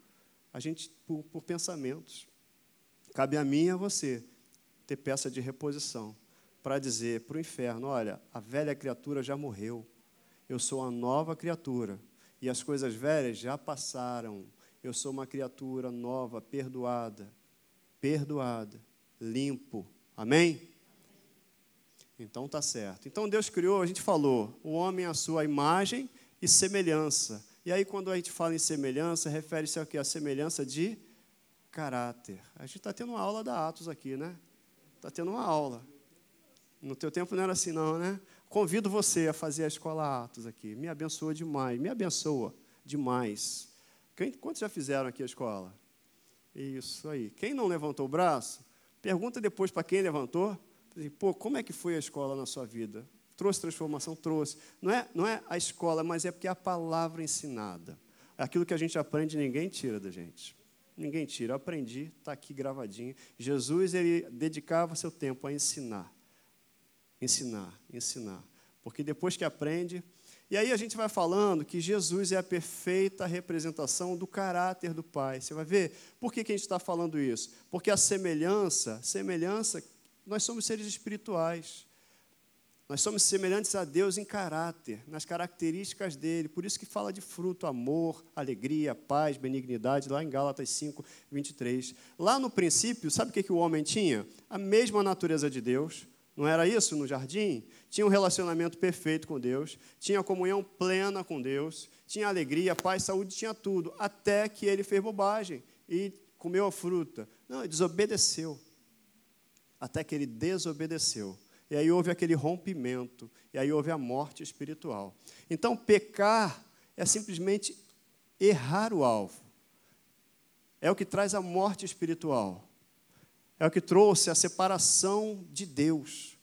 A: a gente por, por pensamentos. Cabe a mim e a você ter peça de reposição para dizer para o inferno: olha, a velha criatura já morreu, eu sou a nova criatura e as coisas velhas já passaram. Eu sou uma criatura nova, perdoada, perdoada, limpo. Amém? Então tá certo. Então Deus criou, a gente falou, o homem à sua imagem e semelhança. E aí quando a gente fala em semelhança, refere-se ao que? A semelhança de caráter. A gente está tendo uma aula da Atos aqui, né? Está tendo uma aula. No teu tempo não era assim não, né? Convido você a fazer a escola Atos aqui. Me abençoa demais. Me abençoa demais. Quem, quantos já fizeram aqui a escola? Isso aí. Quem não levantou o braço, pergunta depois para quem levantou. Pô, como é que foi a escola na sua vida? Trouxe transformação? Trouxe. Não é, não é a escola, mas é porque é a palavra ensinada. Aquilo que a gente aprende, ninguém tira da gente. Ninguém tira. Eu aprendi, está aqui gravadinho. Jesus, ele dedicava seu tempo a ensinar. Ensinar, ensinar. Porque depois que aprende. E aí a gente vai falando que Jesus é a perfeita representação do caráter do Pai. Você vai ver por que, que a gente está falando isso? Porque a semelhança, semelhança, nós somos seres espirituais. Nós somos semelhantes a Deus em caráter, nas características dele. Por isso que fala de fruto, amor, alegria, paz, benignidade, lá em Gálatas 5, 23. Lá no princípio, sabe o que, que o homem tinha? A mesma natureza de Deus. Não era isso no jardim? Tinha um relacionamento perfeito com Deus, tinha comunhão plena com Deus, tinha alegria, paz, saúde, tinha tudo. Até que ele fez bobagem e comeu a fruta. Não, ele desobedeceu. Até que ele desobedeceu. E aí houve aquele rompimento, e aí houve a morte espiritual. Então, pecar é simplesmente errar o alvo. É o que traz a morte espiritual. É o que trouxe a separação de Deus.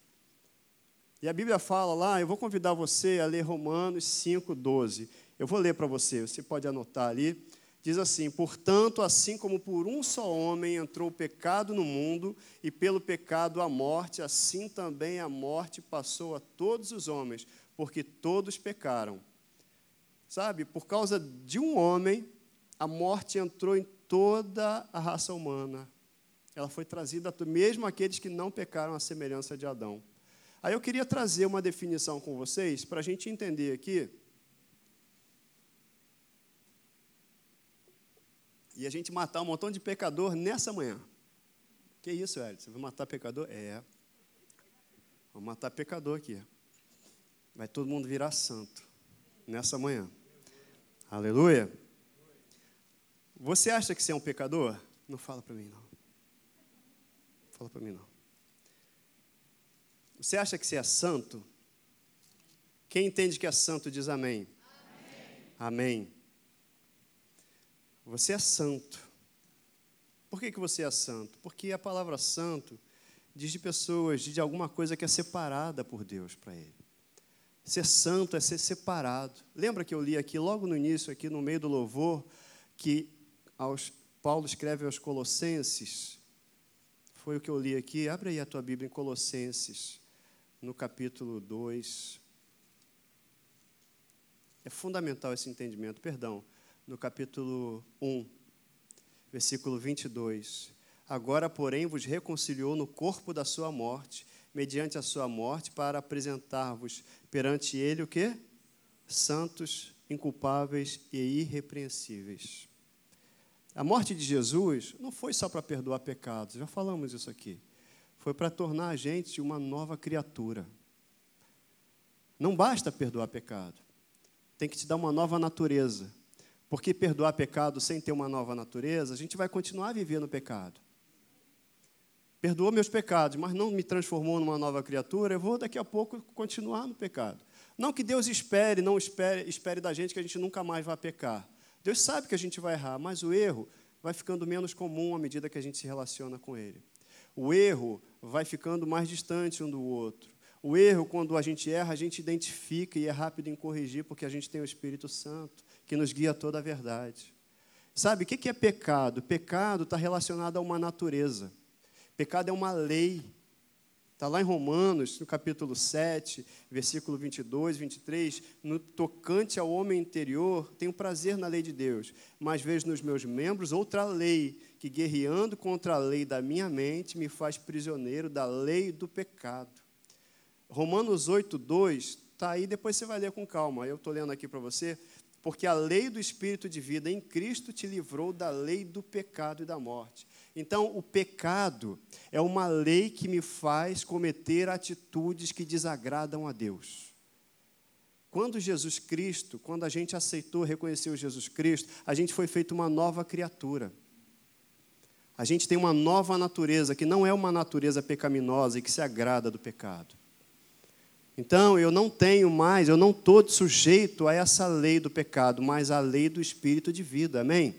A: E a Bíblia fala lá, eu vou convidar você a ler Romanos 5,12. Eu vou ler para você, você pode anotar ali. Diz assim: Portanto, assim como por um só homem entrou o pecado no mundo, e pelo pecado a morte, assim também a morte passou a todos os homens, porque todos pecaram. Sabe, por causa de um homem, a morte entrou em toda a raça humana. Ela foi trazida, mesmo aqueles que não pecaram à semelhança de Adão. Aí eu queria trazer uma definição com vocês, para a gente entender aqui e a gente matar um montão de pecador nessa manhã. Que isso, Hélio? Você vai matar pecador? É. Vamos matar pecador aqui. Vai todo mundo virar santo nessa manhã. Aleluia. Você acha que você é um pecador? Não fala para mim, não. Fala para mim, não. Você acha que você é santo? Quem entende que é santo diz amém. Amém. amém. Você é santo. Por que, que você é santo? Porque a palavra santo diz de pessoas, diz de alguma coisa que é separada por Deus para ele. Ser santo é ser separado. Lembra que eu li aqui, logo no início, aqui no meio do louvor, que aos, Paulo escreve aos Colossenses. Foi o que eu li aqui. Abre aí a tua Bíblia em Colossenses, no capítulo 2. É fundamental esse entendimento, perdão no capítulo 1, versículo 22. Agora, porém, vos reconciliou no corpo da sua morte, mediante a sua morte, para apresentar-vos perante ele o quê? Santos, inculpáveis e irrepreensíveis. A morte de Jesus não foi só para perdoar pecados, já falamos isso aqui. Foi para tornar a gente uma nova criatura. Não basta perdoar pecado, tem que te dar uma nova natureza. Porque perdoar pecado sem ter uma nova natureza, a gente vai continuar vivendo no pecado. Perdoou meus pecados, mas não me transformou numa nova criatura, eu vou daqui a pouco continuar no pecado. Não que Deus espere, não espere, espere da gente que a gente nunca mais vai pecar. Deus sabe que a gente vai errar, mas o erro vai ficando menos comum à medida que a gente se relaciona com Ele. O erro vai ficando mais distante um do outro. O erro, quando a gente erra, a gente identifica e é rápido em corrigir, porque a gente tem o Espírito Santo que nos guia toda a verdade. Sabe, o que é pecado? Pecado está relacionado a uma natureza. Pecado é uma lei. Está lá em Romanos, no capítulo 7, versículo 22, 23, no tocante ao homem interior, tenho prazer na lei de Deus, mas vejo nos meus membros outra lei, que guerreando contra a lei da minha mente, me faz prisioneiro da lei do pecado. Romanos 8, 2, está aí, depois você vai ler com calma, eu estou lendo aqui para você, porque a lei do Espírito de vida em Cristo te livrou da lei do pecado e da morte. Então, o pecado é uma lei que me faz cometer atitudes que desagradam a Deus. Quando Jesus Cristo, quando a gente aceitou, reconheceu Jesus Cristo, a gente foi feito uma nova criatura. A gente tem uma nova natureza, que não é uma natureza pecaminosa e que se agrada do pecado. Então, eu não tenho mais, eu não estou sujeito a essa lei do pecado, mas à lei do espírito de vida. Amém?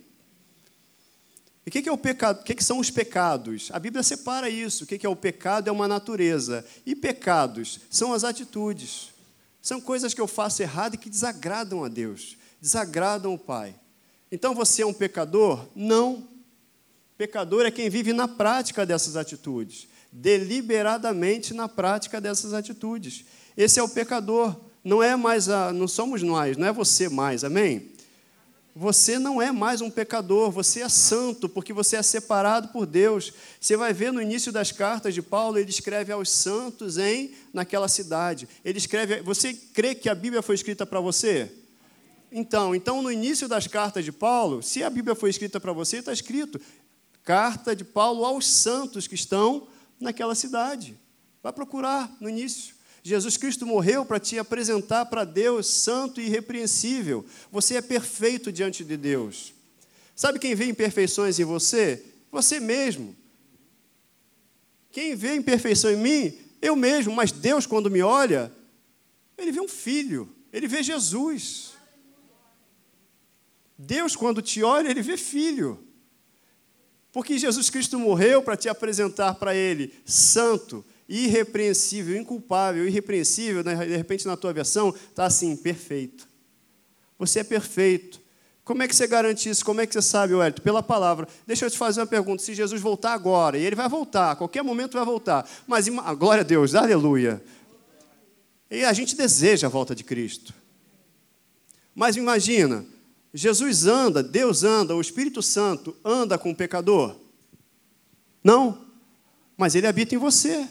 A: E o que, é o pecado? O que, são os pecados? A Bíblia separa isso. O que, que é o pecado? É uma natureza. E pecados são as atitudes. São coisas que eu faço errado e que desagradam a Deus, desagradam o Pai. Então você é um pecador? Não. Pecador é quem vive na prática dessas atitudes, deliberadamente na prática dessas atitudes. Esse é o pecador. Não é mais a, não somos nós, não é você mais, amém? Você não é mais um pecador, você é santo, porque você é separado por Deus. Você vai ver no início das cartas de Paulo, ele escreve aos santos em naquela cidade. Ele escreve, você crê que a Bíblia foi escrita para você? Então, então no início das cartas de Paulo, se a Bíblia foi escrita para você, está escrito carta de Paulo aos santos que estão naquela cidade. Vai procurar no início. Jesus Cristo morreu para te apresentar para Deus santo e irrepreensível. Você é perfeito diante de Deus. Sabe quem vê imperfeições em você? Você mesmo. Quem vê imperfeição em mim? Eu mesmo. Mas Deus, quando me olha, Ele vê um filho. Ele vê Jesus. Deus, quando te olha, Ele vê filho. Porque Jesus Cristo morreu para te apresentar para Ele santo, irrepreensível, inculpável, irrepreensível, né? de repente na tua versão está assim, perfeito. Você é perfeito. Como é que você garante isso? Como é que você sabe, Wellington? Pela palavra. Deixa eu te fazer uma pergunta. Se Jesus voltar agora, e ele vai voltar, a qualquer momento vai voltar. Mas, a glória a Deus, aleluia. E a gente deseja a volta de Cristo. Mas imagina, Jesus anda, Deus anda, o Espírito Santo anda com o pecador? Não. Mas ele habita em você.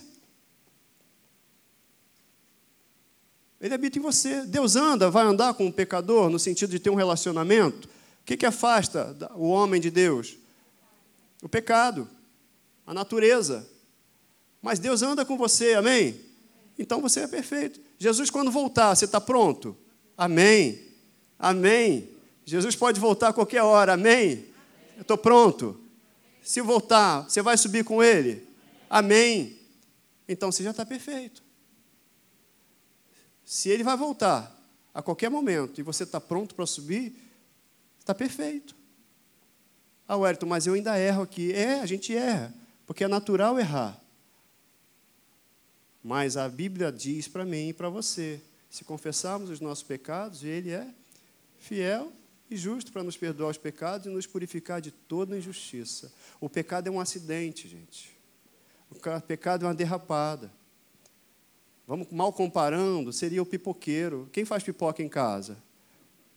A: Ele habita em você. Deus anda, vai andar com o pecador no sentido de ter um relacionamento. O que, que afasta o homem de Deus? O pecado, a natureza. Mas Deus anda com você, amém? Então você é perfeito. Jesus, quando voltar, você está pronto? Amém. Amém. Jesus pode voltar a qualquer hora, amém? Eu estou pronto. Se voltar, você vai subir com ele? Amém. Então você já está perfeito. Se ele vai voltar a qualquer momento e você está pronto para subir, está perfeito. Ah, Wellington, mas eu ainda erro aqui. É, a gente erra, porque é natural errar. Mas a Bíblia diz para mim e para você: se confessarmos os nossos pecados, Ele é fiel e justo para nos perdoar os pecados e nos purificar de toda injustiça. O pecado é um acidente, gente. O pecado é uma derrapada. Vamos mal comparando, seria o pipoqueiro. Quem faz pipoca em casa?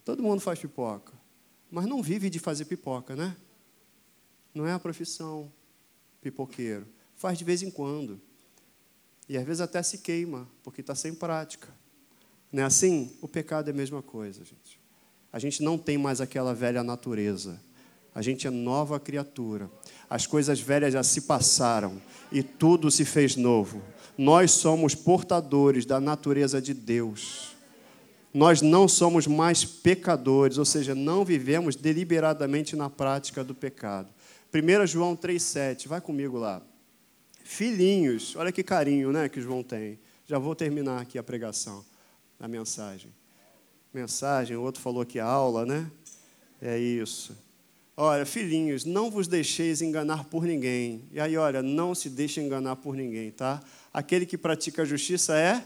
A: Todo mundo faz pipoca. Mas não vive de fazer pipoca, né? Não é a profissão pipoqueiro. Faz de vez em quando. E às vezes até se queima, porque está sem prática. Não é assim? O pecado é a mesma coisa, gente. A gente não tem mais aquela velha natureza. A gente é nova criatura. As coisas velhas já se passaram e tudo se fez novo. Nós somos portadores da natureza de Deus. Nós não somos mais pecadores, ou seja, não vivemos deliberadamente na prática do pecado. 1 João 3,7, vai comigo lá. Filhinhos, olha que carinho né, que João tem. Já vou terminar aqui a pregação, a mensagem. Mensagem, o outro falou que aula, né? É isso. Olha, filhinhos, não vos deixeis enganar por ninguém. E aí, olha, não se deixe enganar por ninguém, tá? Aquele que pratica a justiça é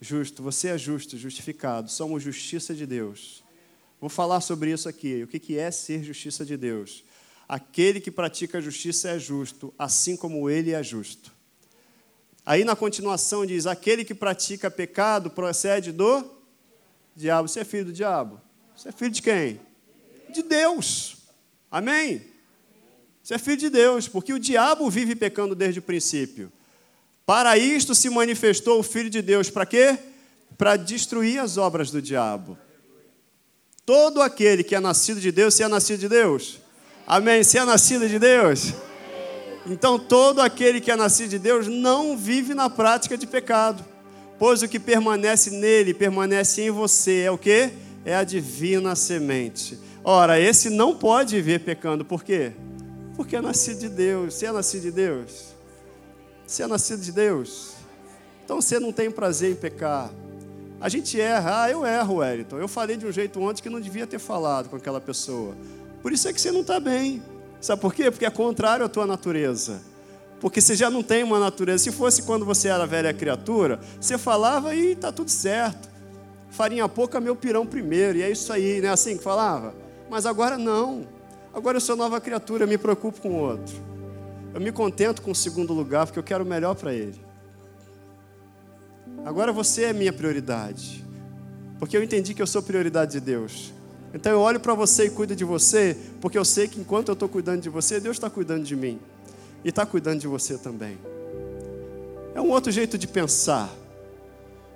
A: justo. Você é justo, justificado. Somos justiça de Deus. Vou falar sobre isso aqui. O que é ser justiça de Deus? Aquele que pratica a justiça é justo, assim como ele é justo. Aí na continuação diz: aquele que pratica pecado procede do diabo. Você é filho do diabo? Você é filho de quem? De Deus. Amém? Você é filho de Deus, porque o diabo vive pecando desde o princípio. Para isto se manifestou o Filho de Deus, para quê? Para destruir as obras do diabo. Todo aquele que é nascido de Deus, se é nascido de Deus. Amém. Se é nascido de Deus. Então, todo aquele que é nascido de Deus não vive na prática de pecado, pois o que permanece nele, permanece em você, é o que? É a divina semente. Ora, esse não pode viver pecando, por quê? Porque é nascido de Deus. Se é nascido de Deus, se é nascido de Deus, então você não tem prazer em pecar. A gente erra, ah, eu erro, Wellington. Eu falei de um jeito ontem que não devia ter falado com aquela pessoa. Por isso é que você não está bem. Sabe por quê? Porque é contrário à tua natureza. Porque você já não tem uma natureza. Se fosse quando você era velha criatura, você falava e está tudo certo. Farinha pouca, meu pirão primeiro. E é isso aí, não é assim que falava? Mas agora não. Agora eu sou nova criatura, me preocupo com o outro. Eu me contento com o segundo lugar, porque eu quero o melhor para ele. Agora você é minha prioridade. Porque eu entendi que eu sou prioridade de Deus. Então eu olho para você e cuido de você, porque eu sei que enquanto eu estou cuidando de você, Deus está cuidando de mim. E está cuidando de você também. É um outro jeito de pensar.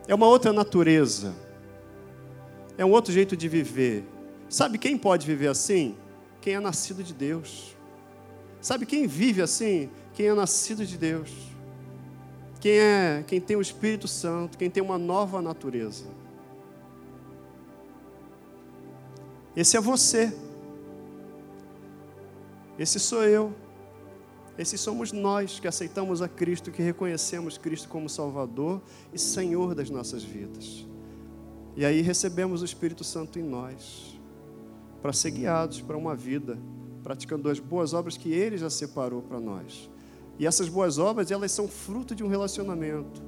A: É uma outra natureza. É um outro jeito de viver. Sabe quem pode viver assim? Quem é nascido de Deus. Sabe quem vive assim? Quem é nascido de Deus. Quem é, quem tem o Espírito Santo, quem tem uma nova natureza. Esse é você. Esse sou eu. Esses somos nós que aceitamos a Cristo, que reconhecemos Cristo como Salvador e Senhor das nossas vidas. E aí recebemos o Espírito Santo em nós para ser guiados para uma vida praticando as boas obras que Ele já separou para nós. E essas boas obras, elas são fruto de um relacionamento.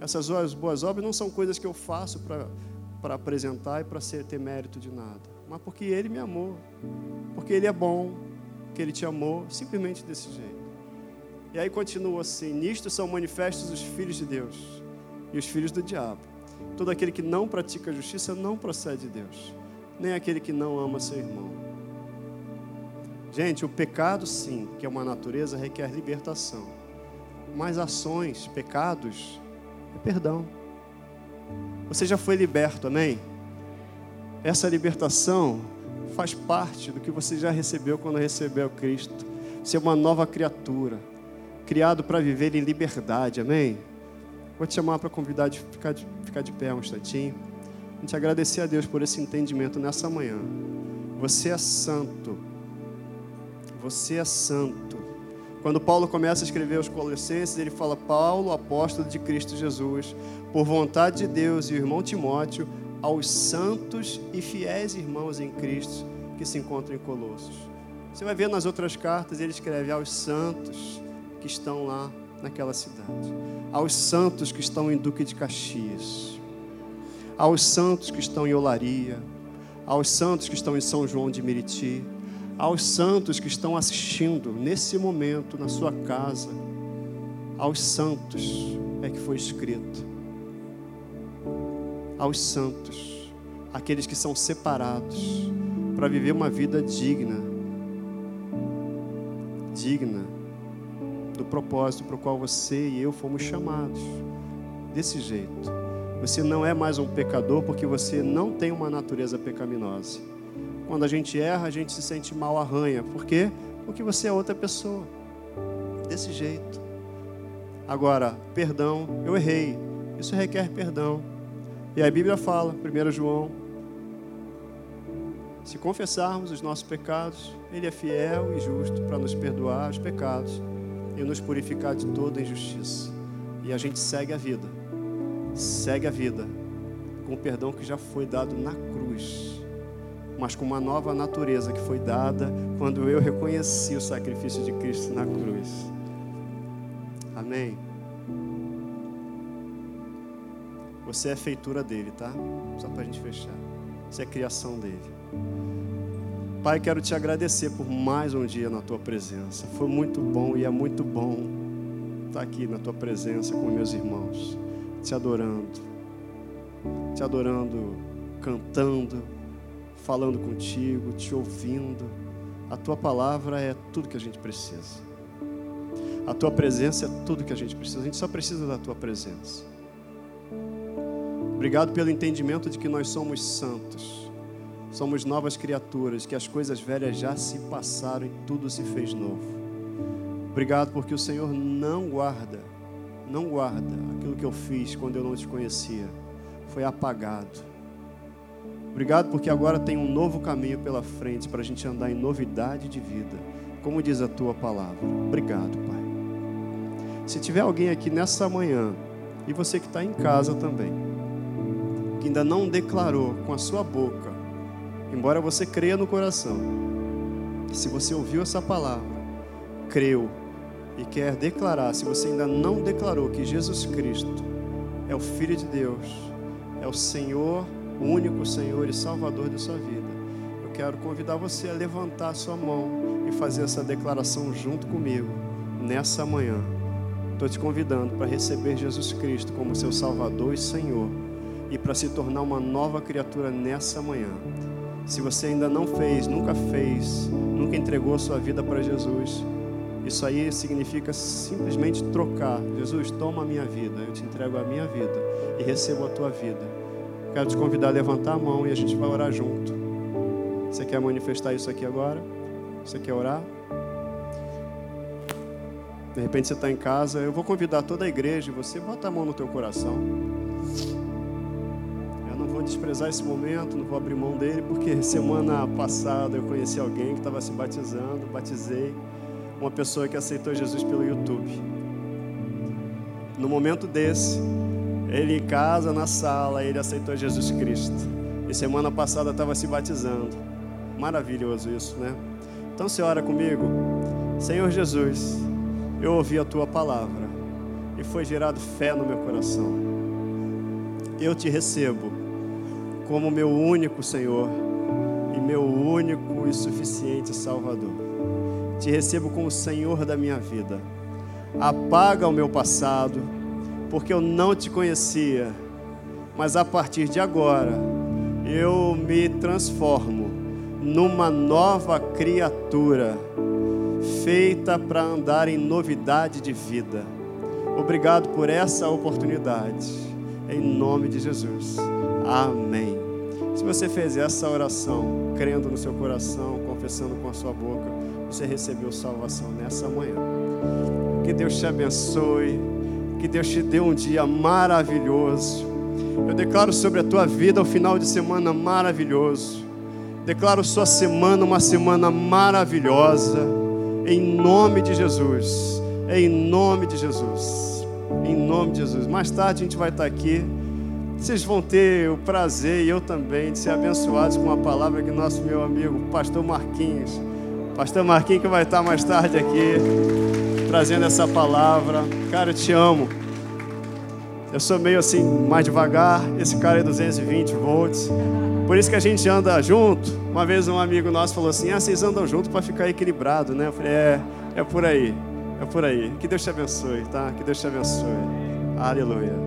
A: Essas boas obras não são coisas que eu faço para apresentar e para ter mérito de nada, mas porque Ele me amou, porque Ele é bom, que Ele te amou, simplesmente desse jeito. E aí continua assim: nisto são manifestos os filhos de Deus e os filhos do diabo. Todo aquele que não pratica a justiça não procede de Deus nem aquele que não ama seu irmão. Gente, o pecado, sim, que é uma natureza, requer libertação. Mas ações, pecados, é perdão. Você já foi liberto, amém? Essa libertação faz parte do que você já recebeu quando recebeu Cristo. Ser uma nova criatura, criado para viver em liberdade, amém? Vou te chamar para convidar de ficar, de ficar de pé um instantinho a gente agradecer a Deus por esse entendimento nessa manhã. Você é santo. Você é santo. Quando Paulo começa a escrever aos Colossenses, ele fala: Paulo, apóstolo de Cristo Jesus, por vontade de Deus, e o irmão Timóteo, aos santos e fiéis irmãos em Cristo que se encontram em Colossos. Você vai ver nas outras cartas, ele escreve aos santos que estão lá naquela cidade, aos santos que estão em Duque de Caxias aos santos que estão em Olaria, aos santos que estão em São João de Meriti, aos santos que estão assistindo nesse momento na sua casa, aos santos é que foi escrito. Aos santos, aqueles que são separados para viver uma vida digna, digna do propósito para o qual você e eu fomos chamados, desse jeito. Você não é mais um pecador porque você não tem uma natureza pecaminosa. Quando a gente erra, a gente se sente mal, arranha. Por quê? Porque você é outra pessoa. Desse jeito. Agora, perdão, eu errei. Isso requer perdão. E a Bíblia fala, 1 João, se confessarmos os nossos pecados, Ele é fiel e justo para nos perdoar os pecados e nos purificar de toda injustiça. E a gente segue a vida segue a vida com o perdão que já foi dado na cruz, mas com uma nova natureza que foi dada quando eu reconheci o sacrifício de Cristo na cruz. Amém. Você é feitura dele, tá? Só para a gente fechar. Você é criação dele. Pai, quero te agradecer por mais um dia na tua presença. Foi muito bom e é muito bom estar aqui na tua presença com meus irmãos te adorando, te adorando, cantando, falando contigo, te ouvindo. A tua palavra é tudo que a gente precisa. A tua presença é tudo que a gente precisa. A gente só precisa da tua presença. Obrigado pelo entendimento de que nós somos santos. somos novas criaturas, que as coisas velhas já se passaram e tudo se fez novo. Obrigado porque o Senhor não guarda, não guarda aquilo que eu fiz quando eu não te conhecia. Foi apagado. Obrigado porque agora tem um novo caminho pela frente para a gente andar em novidade de vida, como diz a tua palavra. Obrigado, Pai. Se tiver alguém aqui nessa manhã, e você que está em casa também, que ainda não declarou com a sua boca, embora você creia no coração, se você ouviu essa palavra, creu e quer declarar, se você ainda não declarou que Jesus Cristo é o Filho de Deus, é o Senhor, o único Senhor e Salvador da sua vida, eu quero convidar você a levantar sua mão e fazer essa declaração junto comigo nessa manhã. Estou te convidando para receber Jesus Cristo como seu Salvador e Senhor e para se tornar uma nova criatura nessa manhã. Se você ainda não fez, nunca fez, nunca entregou a sua vida para Jesus, isso aí significa simplesmente trocar. Jesus, toma a minha vida, eu te entrego a minha vida e recebo a tua vida. Quero te convidar a levantar a mão e a gente vai orar junto. Você quer manifestar isso aqui agora? Você quer orar? De repente você está em casa, eu vou convidar toda a igreja e você bota a mão no teu coração. Eu não vou desprezar esse momento, não vou abrir mão dele, porque semana passada eu conheci alguém que estava se batizando, batizei uma pessoa que aceitou Jesus pelo YouTube. No momento desse, ele em casa, na sala, ele aceitou Jesus Cristo. E semana passada estava se batizando. Maravilhoso isso, né? Então você ora comigo. Senhor Jesus, eu ouvi a tua palavra e foi gerado fé no meu coração. Eu te recebo como meu único Senhor e meu único e suficiente Salvador te recebo como Senhor da minha vida. Apaga o meu passado, porque eu não te conhecia, mas a partir de agora eu me transformo numa nova criatura, feita para andar em novidade de vida. Obrigado por essa oportunidade, em nome de Jesus. Amém. Se você fez essa oração, crendo no seu coração, confessando com a sua boca, você recebeu salvação nessa manhã. Que Deus te abençoe. Que Deus te dê um dia maravilhoso. Eu declaro sobre a tua vida um final de semana maravilhoso. Declaro sua semana uma semana maravilhosa. Em nome de Jesus. Em nome de Jesus. Em nome de Jesus. Mais tarde a gente vai estar aqui. Vocês vão ter o prazer, e eu também, de ser abençoados com a palavra que nosso meu amigo, pastor Marquinhos, Pastor Marquinhos que vai estar mais tarde aqui trazendo essa palavra. Cara, eu te amo. Eu sou meio assim, mais devagar. Esse cara é 220 volts. Por isso que a gente anda junto. Uma vez um amigo nosso falou assim: Ah, vocês andam junto para ficar equilibrado, né? Eu falei: É, é por aí. É por aí. Que Deus te abençoe, tá? Que Deus te abençoe. Aleluia.